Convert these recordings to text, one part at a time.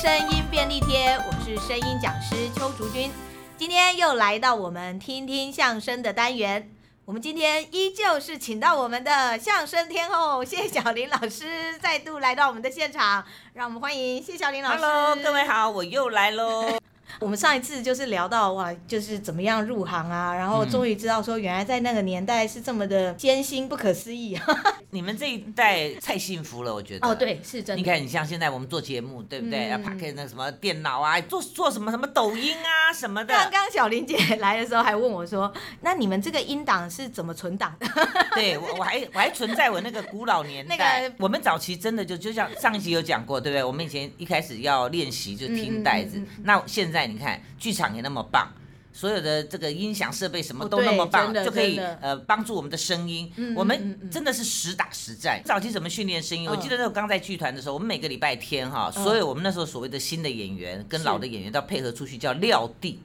声音便利贴，我是声音讲师邱竹君，今天又来到我们听听相声的单元。我们今天依旧是请到我们的相声天后谢小玲老师再度来到我们的现场，让我们欢迎谢小玲老师。Hello，各位好，我又来喽。我们上一次就是聊到哇，就是怎么样入行啊，然后终于知道说原来在那个年代是这么的艰辛不可思议。啊 你们这一代太幸福了，我觉得。哦，对，是真的。你看，你像现在我们做节目，对不对？要打开那什么电脑啊，做做什么什么抖音啊什么的。刚刚小林姐来的时候还问我说：“那你们这个音档是怎么存档的？” 对，我我还我还存在我那个古老年代。那个我们早期真的就就像上一集有讲过，对不对？我们以前一开始要练习就听带子，那现在你看剧场也那么棒。所有的这个音响设备什么都那么棒，就可以呃帮助我们的声音。我们真的是实打实战。早期怎么训练声音？我记得那时候刚在剧团的时候，我们每个礼拜天哈，所有我们那时候所谓的新的演员跟老的演员都要配合出去，叫撂地。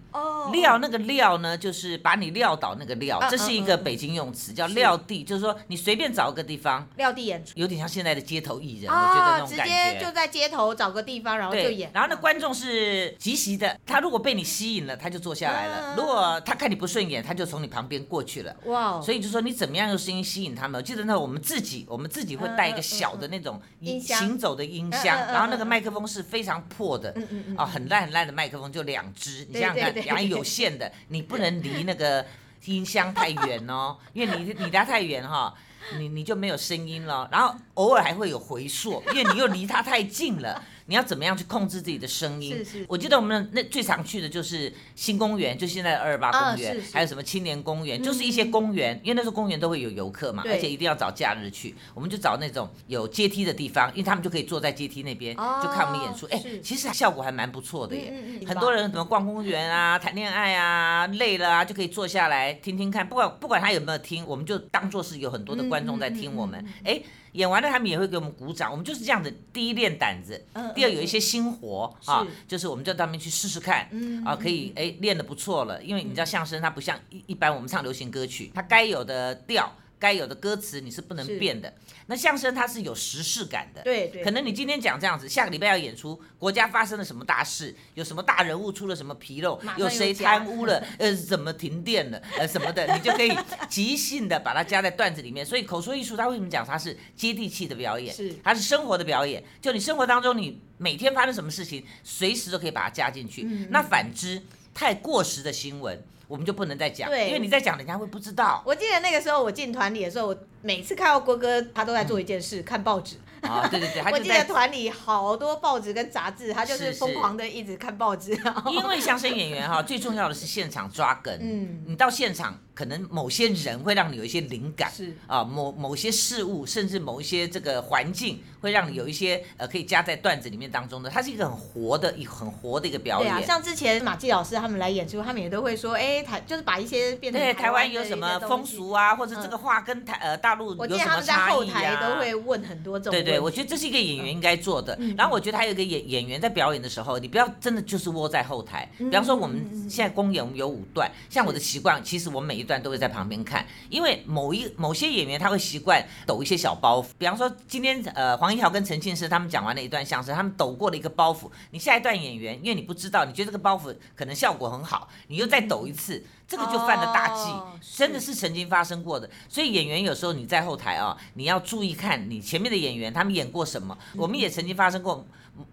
撂那个撂呢，就是把你撂倒那个撂，这是一个北京用词，叫撂地，就是说你随便找个地方撂地演出，有点像现在的街头艺人，我觉得那种感觉。直接就在街头找个地方，然后就演。然后那观众是即席的，他如果被你吸引了，他就坐下来了。如果他看你不顺眼，他就从你旁边过去了。哇！所以就说你怎么样用声音吸引他们？我记得那我们自己，我们自己会带一个小的那种音行走的音箱，然后那个麦克风是非常破的，啊，很烂很烂的麦克风，就两只。你想想看，然后有线的，你不能离那个音箱太远哦，因为你你离它太远哈，你你就没有声音了。然后偶尔还会有回溯，因为你又离它太近了。你要怎么样去控制自己的声音？是是。我记得我们那最常去的就是新公园，就现在的二二八公园，还有什么青年公园，就是一些公园，因为那时候公园都会有游客嘛，而且一定要找假日去。我们就找那种有阶梯的地方，因为他们就可以坐在阶梯那边，就看我们演出。哎，其实效果还蛮不错的耶。很多人什么逛公园啊、谈恋爱啊、累了啊，就可以坐下来听听看。不管不管他有没有听，我们就当做是有很多的观众在听我们。哎。演完了，他们也会给我们鼓掌。我们就是这样子：第一练胆子，第二有一些新活啊，就是我们就到那边去试试看，啊，可以哎练的不错了。因为你知道相声它不像一一般我们唱流行歌曲，它该有的调。该有的歌词你是不能变的。那相声它是有时事感的，对对。可能你今天讲这样子，下个礼拜要演出，国家发生了什么大事，有什么大人物出了什么纰漏，有谁贪污了，呃，怎么停电了，呃，什么的，你就可以即兴的把它加在段子里面。所以口说艺术它为什么讲它是接地气的表演？是，它是生活的表演。就你生活当中，你每天发生什么事情，随时都可以把它加进去。那反之，太过时的新闻。我们就不能再讲，对因为你再讲，人家会不知道。我记得那个时候我进团里的时候，我每次看到郭哥，他都在做一件事，嗯、看报纸。啊、哦，对对对，我记得团里好多报纸跟杂志，他就是疯狂的一直看报纸。因为相声演员哈，最重要的是现场抓梗。嗯，你到现场，可能某些人会让你有一些灵感，是啊，某某些事物，甚至某一些这个环境，会让你有一些呃可以加在段子里面当中的。它是一个很活的，一很活的一个表演。对啊，像之前马季老师他们来演出，他们也都会说，哎，台就是把一些变成台湾，台湾有什么风俗啊，或者这个话跟台呃大陆有什么差异啊？我记得他们在后台都会问很多这种。对对，我觉得这是一个演。演员应该做的，然后我觉得还有一个演演员在表演的时候，你不要真的就是窝在后台。比方说我们现在公演，我们有五段，像我的习惯，其实我每一段都会在旁边看，因为某一某些演员他会习惯抖一些小包袱。比方说今天呃黄一豪跟陈庆师他们讲完了一段相声，他们抖过了一个包袱，你下一段演员，因为你不知道，你觉得这个包袱可能效果很好，你又再抖一次。这个就犯了大忌，真的是曾经发生过的。所以演员有时候你在后台啊，你要注意看你前面的演员他们演过什么。我们也曾经发生过，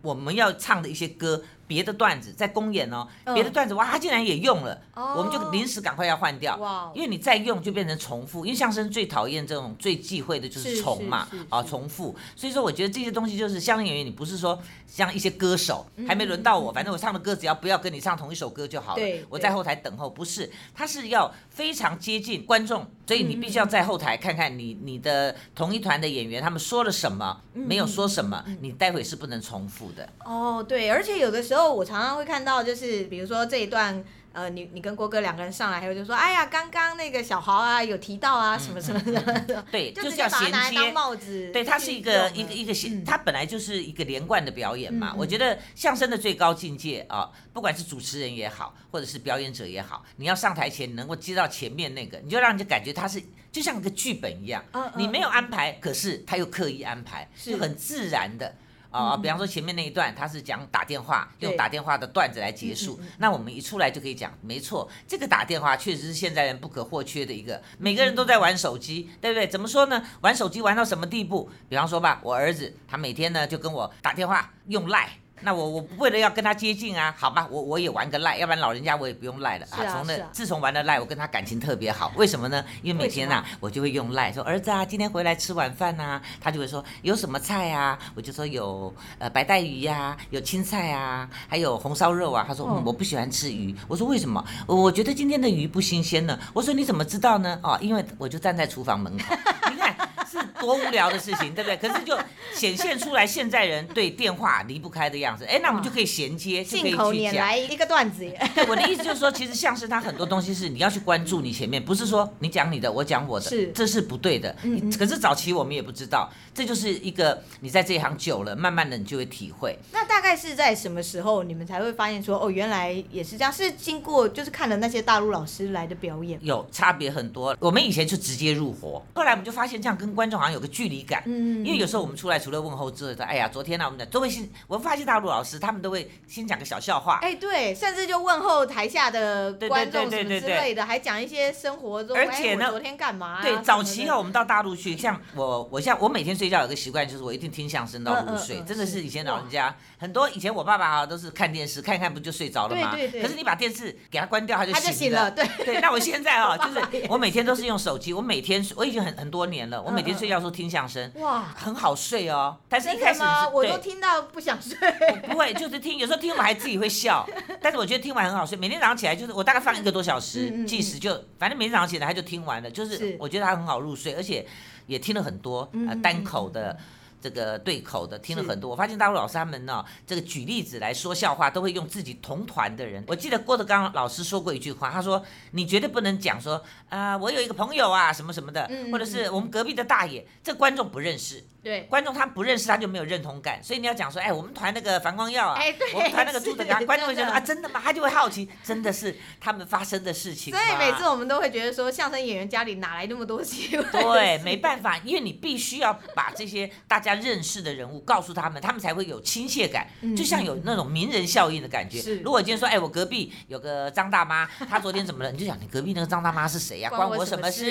我们要唱的一些歌。别的段子在公演哦，别的段子哇，他竟然也用了，我们就临时赶快要换掉，因为你再用就变成重复，因为相声最讨厌这种最忌讳的就是重嘛，啊重复，所以说我觉得这些东西就是相声演员，你不是说像一些歌手还没轮到我，反正我唱的歌只要不要跟你唱同一首歌就好了，我在后台等候，不是，他是要非常接近观众，所以你必须要在后台看看你你的同一团的演员他们说了什么，没有说什么，你待会是不能重复的。哦，对，而且有的时候。我常常会看到，就是比如说这一段，呃，你你跟郭哥两个人上来，还有就说，哎呀，刚刚那个小豪啊，有提到啊，什么什么的，对，就是要衔接帽子，对，它是一个一个一个衔，它本来就是一个连贯的表演嘛。我觉得相声的最高境界啊，不管是主持人也好，或者是表演者也好，你要上台前能够接到前面那个，你就让人家感觉他是就像一个剧本一样，你没有安排，可是他又刻意安排，就很自然的。啊，比方说前面那一段他是讲打电话，用打电话的段子来结束，那我们一出来就可以讲，没错，这个打电话确实是现在人不可或缺的一个，每个人都在玩手机，对不对？怎么说呢？玩手机玩到什么地步？比方说吧，我儿子他每天呢就跟我打电话用赖。那我我为了要跟他接近啊，好吧，我我也玩个赖，要不然老人家我也不用赖了啊。从那自从玩了赖，我跟他感情特别好。为什么呢？因为每天呐，我就会用赖说儿子啊，今天回来吃晚饭呐，他就会说有什么菜啊？我就说有呃白带鱼呀，有青菜啊，还有红烧肉啊。他说嗯，我不喜欢吃鱼。我说为什么？我觉得今天的鱼不新鲜呢。我说你怎么知道呢？哦，因为我就站在厨房门口，你看。是多无聊的事情，对不对？可是就显现出来现在人对电话离不开的样子。哎，那我们就可以衔接，就可以去讲。来一个段子。对，我的意思就是说，其实相声它很多东西是你要去关注你前面，不是说你讲你的，我讲我的，是这是不对的。嗯。可是早期我们也不知道，这就是一个你在这一行久了，慢慢的你就会体会。那大概是在什么时候你们才会发现说，哦，原来也是这样？是经过就是看了那些大陆老师来的表演，有差别很多。我们以前就直接入伙，后来我们就发现这样跟观众好像有个距离感，嗯，因为有时候我们出来除了问候之外，哎呀，昨天呢，我们的都会是，我发现大陆老师他们都会先讲个小笑话，哎，对，甚至就问候台下的观众什么之类的，还讲一些生活中，而且呢，昨天干嘛？对，早期哦，我们到大陆去，像我，我像我每天睡觉有个习惯，就是我一定听相声到入睡，真的是以前老人家很多，以前我爸爸啊都是看电视，看一看不就睡着了吗？对对对。可是你把电视给他关掉，他就醒了。对对。那我现在 啊，就是我每天都是用手机，我每天我已经很很多年了，我每天睡觉时候听相声。哇，很好睡哦。但是一开始吗？我都听到不想睡。不会，就是听，有时候听完还自己会笑。但是我觉得听完很好睡。每天早上起来就是我大概放一个多小时计时，就反正每天早上起来他就听完了。就是我觉得他很好入睡，而且也听了很多呃单口的。这个对口的听了很多，我发现大陆老师他们呢，这个举例子来说笑话，都会用自己同团的人。我记得郭德纲老师说过一句话，他说：“你绝对不能讲说啊、呃，我有一个朋友啊，什么什么的，或者是我们隔壁的大爷，这观众不认识。”对，观众他不认识，他就没有认同感，所以你要讲说，哎，我们团那个樊光耀啊，哎，对，我们团那个朱德刚，观众会觉得啊，真的吗？他就会好奇，真的是他们发生的事情。所以每次我们都会觉得说，相声演员家里哪来那么多机会？对，没办法，因为你必须要把这些大家认识的人物告诉他们，他们才会有亲切感，就像有那种名人效应的感觉。如果今天说，哎，我隔壁有个张大妈，她昨天怎么了？你就想你隔壁那个张大妈是谁呀？关我什么事？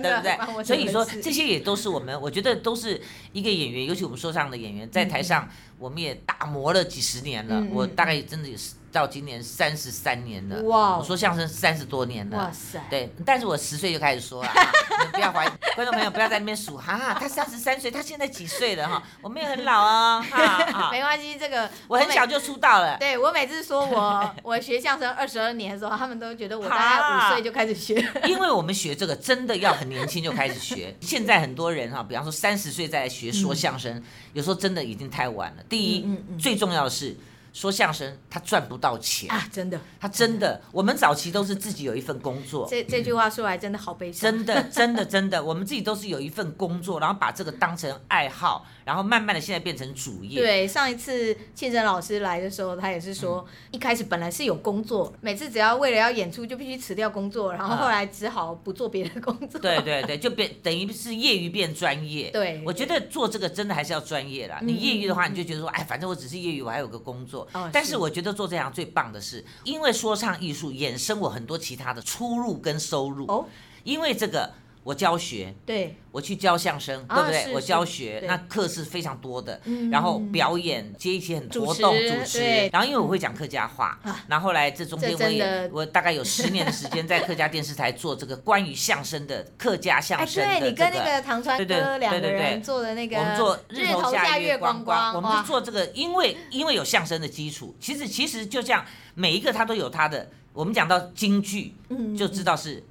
对不对？所以说这些也都是我们，我觉得都是一个演员，尤其我。我们说唱的演员在台上，我们也打磨了几十年了。我大概真的也是。到今年三十三年了，哇！我说相声三十多年了，哇塞！对，但是我十岁就开始说了，你不要怀疑，观众朋友不要在那边数哈，他三十三岁，他现在几岁了哈？我没有很老哦，哈，没关系，这个我很小就出道了。对，我每次说我 我学相声二十二年的时候，他们都觉得我大概五岁就开始学，因为我们学这个真的要很年轻就开始学。现在很多人哈，比方说三十岁再来学说相声，有时候真的已经太晚了。第一，最重要的是。说相声他赚不到钱啊！真的，他真的，我们早期都是自己有一份工作。这这句话说来真的好悲伤。真的，真的，真的，我们自己都是有一份工作，然后把这个当成爱好。然后慢慢的，现在变成主业。对，上一次庆生老师来的时候，他也是说，一开始本来是有工作，每次只要为了要演出，就必须辞掉工作，然后后来只好不做别的工作。对对对，就变等于是业余变专业。对，我觉得做这个真的还是要专业啦。你业余的话，你就觉得说，哎，反正我只是业余，我还有个工作。但是我觉得做这样最棒的是，因为说唱艺术衍生我很多其他的出入跟收入。哦，因为这个。我教学，对，我去教相声，对不对？我教学，那课是非常多的，然后表演接一些很活动主持，然后因为我会讲客家话，然后后来这中间我也我大概有十年的时间在客家电视台做这个关于相声的客家相声对，你跟那个唐川哥两个人做的那个，我们做日头下月光光，我们就做这个，因为因为有相声的基础，其实其实就这样，每一个他都有他的，我们讲到京剧，就知道是。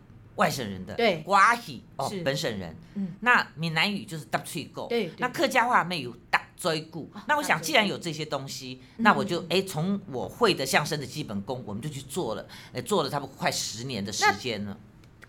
外省人的对，瓜喜哦，本省人。嗯，那闽南语就是搭脆够。对，那客家话没有搭追顾。那我想，既然有这些东西，那我就哎，从我会的相声的基本功，我们就去做了，哎，做了差不多快十年的时间了。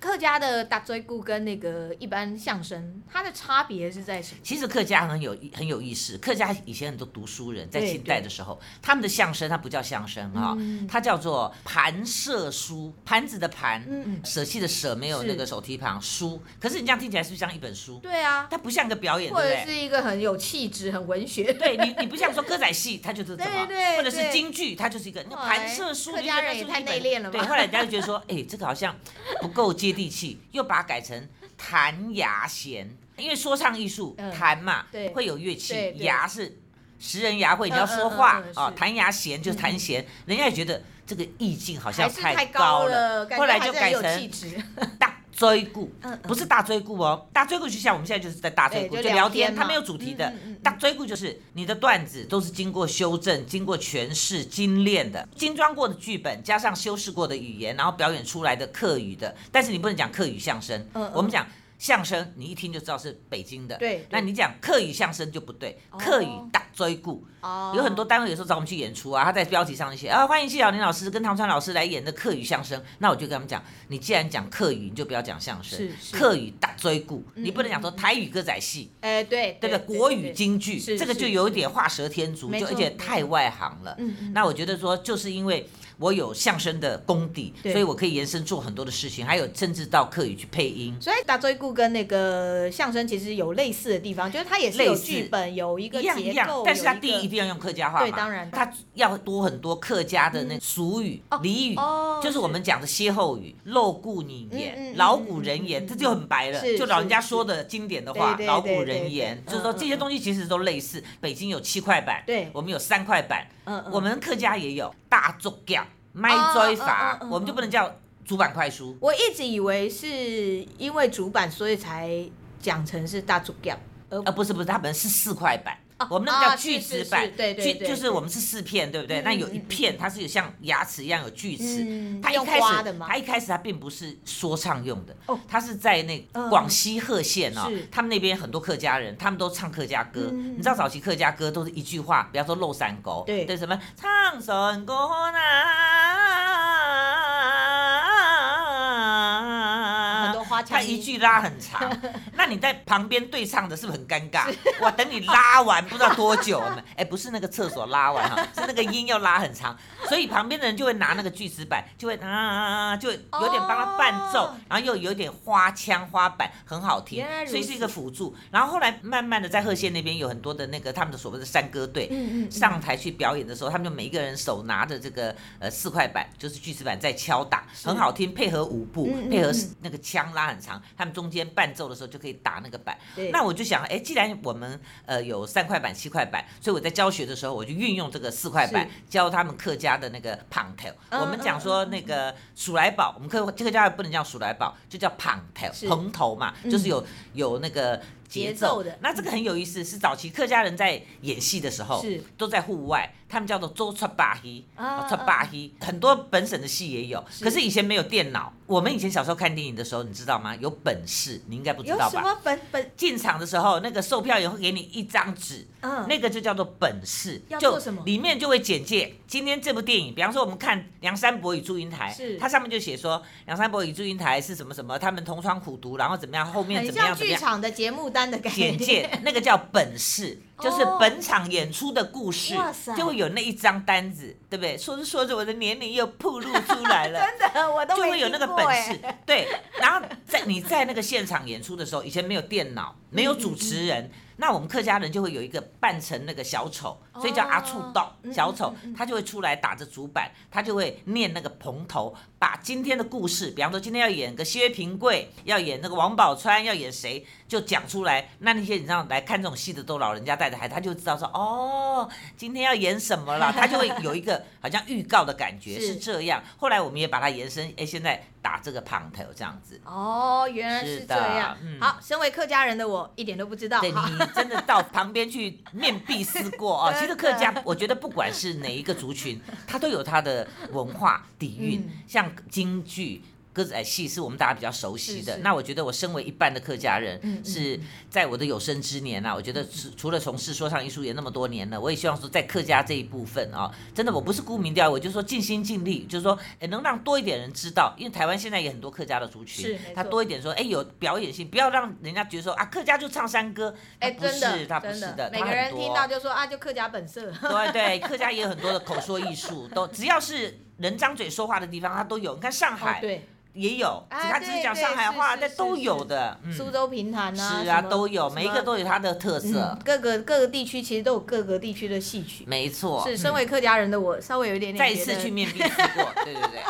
客家的大追故跟那个一般相声，它的差别是在什么？其实客家很有很有意思。客家以前很多读书人，在清代的时候，他们的相声它不叫相声啊，嗯、它叫做盘舍书，盘子的盘，嗯、舍弃的舍，没有那个手提旁，书。可是你这样听起来是不是像一本书？对啊，它不像个表演，或者是一个很有气质、很文学。对你，你不像说歌仔戏，它就是怎么，或者是京剧，它就是一个那盘舍书。客家人也太内敛了吧？对，后来人家就觉得说，哎，这个好像不够接地气，又把它改成弹牙弦，因为说唱艺术弹嘛，会有乐器，牙是食人牙慧，你要说话啊，弹牙弦就是弹弦，人家也觉得这个意境好像太高了，后来就改成大追故，不是大追故哦，大追故就像我们现在就是在大追故，就聊天，它没有主题的。大追故就是你的段子都是经过修正、经过诠释、精炼的、精装过的剧本，加上修饰过的语言，然后表演出来的客语的。但是你不能讲客语相声，我们讲。相声你一听就知道是北京的，对。那你讲客语相声就不对，客语大追故，有很多单位有时候找我们去演出啊，他在标题上就写啊，欢迎谢小林老师跟唐川老师来演的客语相声。那我就跟他们讲，你既然讲客语，你就不要讲相声，客语大追故，你不能讲说台语歌仔戏，哎，对，对不对？国语京剧，这个就有一点画蛇添足，就而且太外行了。嗯那我觉得说，就是因为。我有相声的功底，所以我可以延伸做很多的事情，还有甚至到客语去配音。所以大追故跟那个相声其实有类似的地方，就是它也是有剧本，有一个结构，一样一样，但是它第一一定要用客家话嘛，对，当然，它要多很多客家的那俗语、俚语，就是我们讲的歇后语、老古人言、老古人言，这就很白了，就老人家说的经典的话，老古人言，就是说这些东西其实都类似。北京有七块板，对，我们有三块板，嗯我们客家也有大竹脚。麦追法，我们就不能叫竹板快书。我一直以为是因为主板，所以才讲成是大竹脚，而不是不是，他们是四块板。我们那个叫锯齿板，对对，就是我们是四片，对不对？那有一片它是有像牙齿一样有锯齿，它一开始它一开始它并不是说唱用的，它是在那广西贺县哦，他们那边很多客家人，他们都唱客家歌。你知道早期客家歌都是一句话，比方说《漏山歌》，对什么唱山歌呐。他一句拉很长，那你在旁边对唱的是不是很尴尬？哇等你拉完不知道多久呢？哎，不是那个厕所拉完哈，是那个音要拉很长，所以旁边的人就会拿那个锯齿板，就会啊，就有点帮他伴奏，然后又有点花腔花板，很好听，所以是一个辅助。然后后来慢慢的在贺县那边有很多的那个他们的所谓的山歌队，上台去表演的时候，他们就每一个人手拿着这个呃四块板，就是锯齿板在敲打，很好听，配合舞步，配合那个腔拉。很长，他们中间伴奏的时候就可以打那个板。对那我就想，哎，既然我们呃有三块板、七块板，所以我在教学的时候，我就运用这个四块板教他们客家的那个旁头。嗯、我们讲说那个鼠来宝，我们客客家不能叫鼠来宝，就叫旁头，是蓬头嘛，嗯、就是有有那个。节奏的，那这个很有意思，是早期客家人在演戏的时候，是。都在户外，他们叫做做出把戏，出把戏，很多本省的戏也有，可是以前没有电脑，我们以前小时候看电影的时候，你知道吗？有本事，你应该不知道吧？什么本本？进场的时候，那个售票员会给你一张纸，嗯。那个就叫做本事，就里面就会简介今天这部电影，比方说我们看《梁山伯与祝英台》，是。它上面就写说梁山伯与祝英台是什么什么，他们同窗苦读，然后怎么样，后面怎么样怎么样，剧场的节目单。简介那个叫本事，就是本场演出的故事，就会有那一张单子，对不对？说着说着，我的年龄又暴露出来了，真的，我都就会有那个本事，对。然后在你在那个现场演出的时候，以前没有电脑，没有主持人。那我们客家人就会有一个扮成那个小丑，所以叫阿处道小丑，他就会出来打着竹板，他就会念那个蓬头，把今天的故事，比方说今天要演个薛平贵，要演那个王宝钏，要演谁，就讲出来。那那些你知道来看这种戏的都老人家带着孩子，他就知道说哦，今天要演什么了，他就会有一个好像预告的感觉是这样。后来我们也把它延伸，哎，现在。打这个旁头这样子哦，原来是这样。嗯、好，身为客家人的我一点都不知道。对，你真的到旁边去面壁思过哦。其实客家，我觉得不管是哪一个族群，他都有他的文化底蕴，嗯、像京剧。歌仔戏是我们大家比较熟悉的。是。是，那我觉得我身为一半的客家人，嗯、是在我的有生之年啊，我觉得除了从事说唱艺术也那么多年了，我也希望说在客家这一部分啊，真的我不是沽名钓誉，我就说尽心尽力，就是说诶能让多一点人知道，因为台湾现在也很多客家的族群，他多一点说，哎，有表演性，不要让人家觉得说啊，客家就唱山歌，哎，不是，他不是的，每个人听到就说啊，就客家本色，对对，客家也有很多的口说艺术，都只要是人张嘴说话的地方，它都有。你看上海，对。也有，他只是讲上海话，但都有的。苏州评弹啊，是啊，都有，每一个都有它的特色。各个各个地区其实都有各个地区的戏曲。没错。是，身为客家人的我，稍微有一点点。再一次去面壁思过，对对对。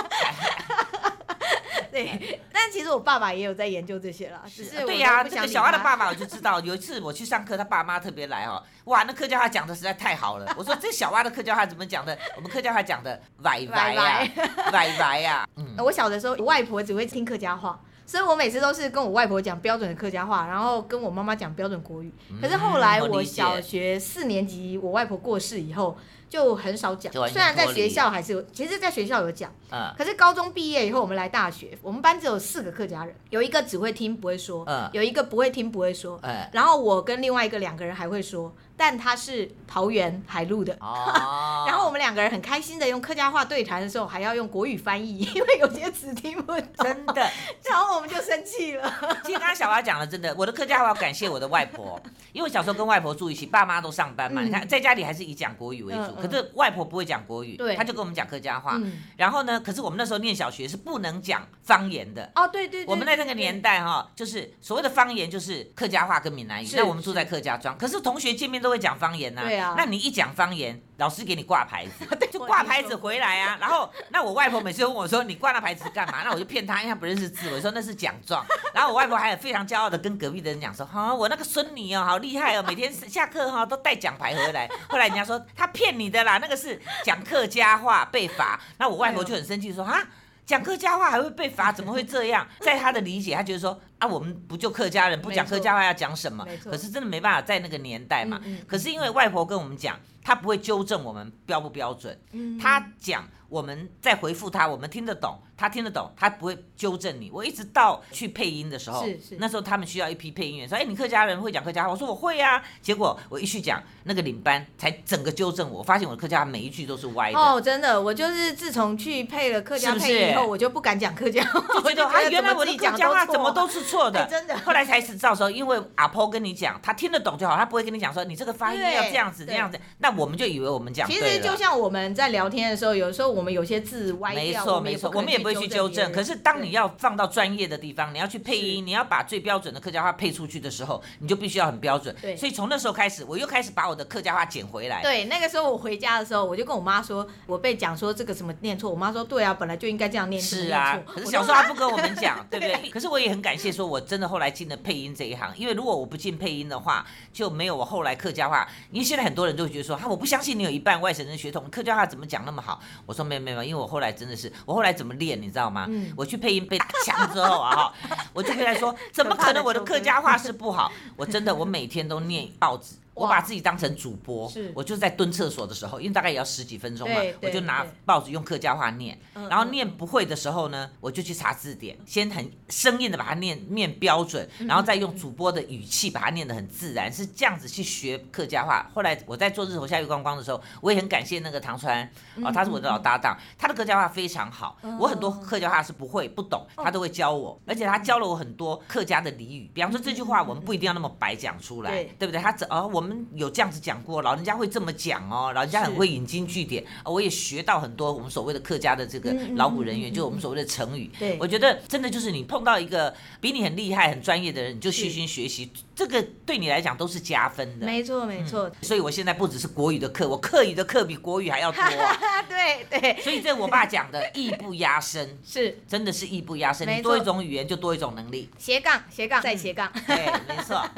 对，但 其实我爸爸也有在研究这些啦。只是对呀，这个小阿的爸爸我就知道，有一次我去上课，他爸妈特别来哦，哇，那客家话讲的实在太好了。我说这小阿的客家话怎么讲的？我们客家话讲的歪歪呀，歪歪呀。嗯，我小的时候，我外婆只会听客家话，所以我每次都是跟我外婆讲标准的客家话，然后跟我妈妈讲标准国语。可是后来我小学四年级，我外婆过世以后。就很少讲，虽然在学校还是有，其实在学校有讲，嗯，可是高中毕业以后，我们来大学，我们班只有四个客家人，有一个只会听不会说，嗯，有一个不会听不会说，嗯，然后我跟另外一个两个人还会说。但他是桃园海陆的，哦、然后我们两个人很开心的用客家话对谈的时候，还要用国语翻译，因为有些词听不懂。真的，然后我们就生气了。其实刚刚小花讲了，真的，我的客家话要感谢我的外婆，因为我小时候跟外婆住一起，爸妈都上班嘛，嗯、你看在家里还是以讲国语为主，嗯嗯、可是外婆不会讲国语，对，他就跟我们讲客家话。嗯、然后呢，可是我们那时候念小学是不能讲方言的。哦，对对，对，我们在那个年代哈，就是所谓的方言就是客家话跟闽南语。是那我们住在客家庄，可是同学见面都会讲方言呐、啊。对啊，那你一讲方言，老师给你挂牌子，就挂牌子回来啊。然后，那我外婆每次问我说：“你挂那牌子干嘛？”那我就骗她，因为她不认识字，我说那是奖状。然后我外婆还有非常骄傲的跟隔壁的人讲说：“哈、哦，我那个孙女哦，好厉害哦，每天下课哈、哦、都带奖牌回来。”后来人家说他骗你的啦，那个是讲客家话被罚。那我外婆就很生气说：“哈，讲客家话还会被罚？怎么会这样？” 在他的理解，他觉得说。啊，我们不就客家人，不讲客家话要讲什么？可是真的没办法在那个年代嘛。可是因为外婆跟我们讲，她不会纠正我们标不标准。嗯。她讲，我们再回复他，我们听得懂。他听得懂，他不会纠正你。我一直到去配音的时候，是是，那时候他们需要一批配音员，说：“哎，你客家人会讲客家话？”我说：“我会啊。”结果我一去讲，那个领班才整个纠正我，我发现我的客家话每一句都是歪的。哦，真的，我就是自从去配了客家配音以后，我就不敢讲客家话，就觉得啊，原来我的客家话怎么都是错的，哎、真的。后来才知道说，因为阿婆跟你讲，他听得懂就好，他不会跟你讲说你这个发音要这样子这样子。那我们就以为我们讲。其实就像我们在聊天的时候，有时候我们有些字歪掉，没错没错，我们也不会去纠正，可是。当你要放到专业的地方，你要去配音，你要把最标准的客家话配出去的时候，你就必须要很标准。对，所以从那时候开始，我又开始把我的客家话捡回来。对，那个时候我回家的时候，我就跟我妈说，我被讲说这个什么念错，我妈说对啊，本来就应该这样念。是啊，可是小时候她不跟我们讲，对不对？可是我也很感谢，说我真的后来进了配音这一行，因为如果我不进配音的话，就没有我后来客家话。因为现在很多人都会觉得说，哈，我不相信你有一半外省人血统，客家话怎么讲那么好？我说没有没有，因为我后来真的是，我后来怎么练，你知道吗？嗯，我去配音被打。枪之后啊，我就跟他说，怎么可能我的客家话是不好？我真的，我每天都念报纸。我把自己当成主播，是。我就是在蹲厕所的时候，因为大概也要十几分钟嘛，我就拿报纸用客家话念，然后念不会的时候呢，我就去查字典，先很生硬的把它念念标准，然后再用主播的语气把它念得很自然，是这样子去学客家话。后来我在做日头下月光光的时候，我也很感谢那个唐川啊，他是我的老搭档，他的客家话非常好，我很多客家话是不会不懂，他都会教我，而且他教了我很多客家的俚语，比方说这句话我们不一定要那么白讲出来，对。不对？他怎哦我。我们有这样子讲过，老人家会这么讲哦，老人家很会引经据典，是我也学到很多我们所谓的客家的这个老古人员，就我们所谓的成语。对，我觉得真的就是你碰到一个比你很厉害、很专业的人，你就虚心学习，是这个对你来讲都是加分的。没错，没错、嗯。所以我现在不只是国语的课，我客语的课比国语还要多、啊。对对。所以这我爸讲的艺不压身，是真的是艺不压身。错你多一种语言就多一种能力。斜杠斜杠再斜杠。对，没错。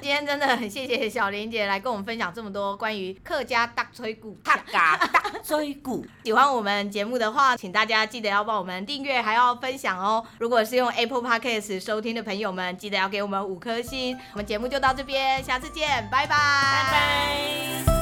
今天真的很谢谢小玲姐来跟我们分享。讲这么多关于客家大吹鼓，客家大吹鼓。喜欢我们节目的话，请大家记得要帮我们订阅，还要分享哦。如果是用 Apple Podcast 收听的朋友们，记得要给我们五颗星。们节目就到这边，下次见，拜拜，拜拜。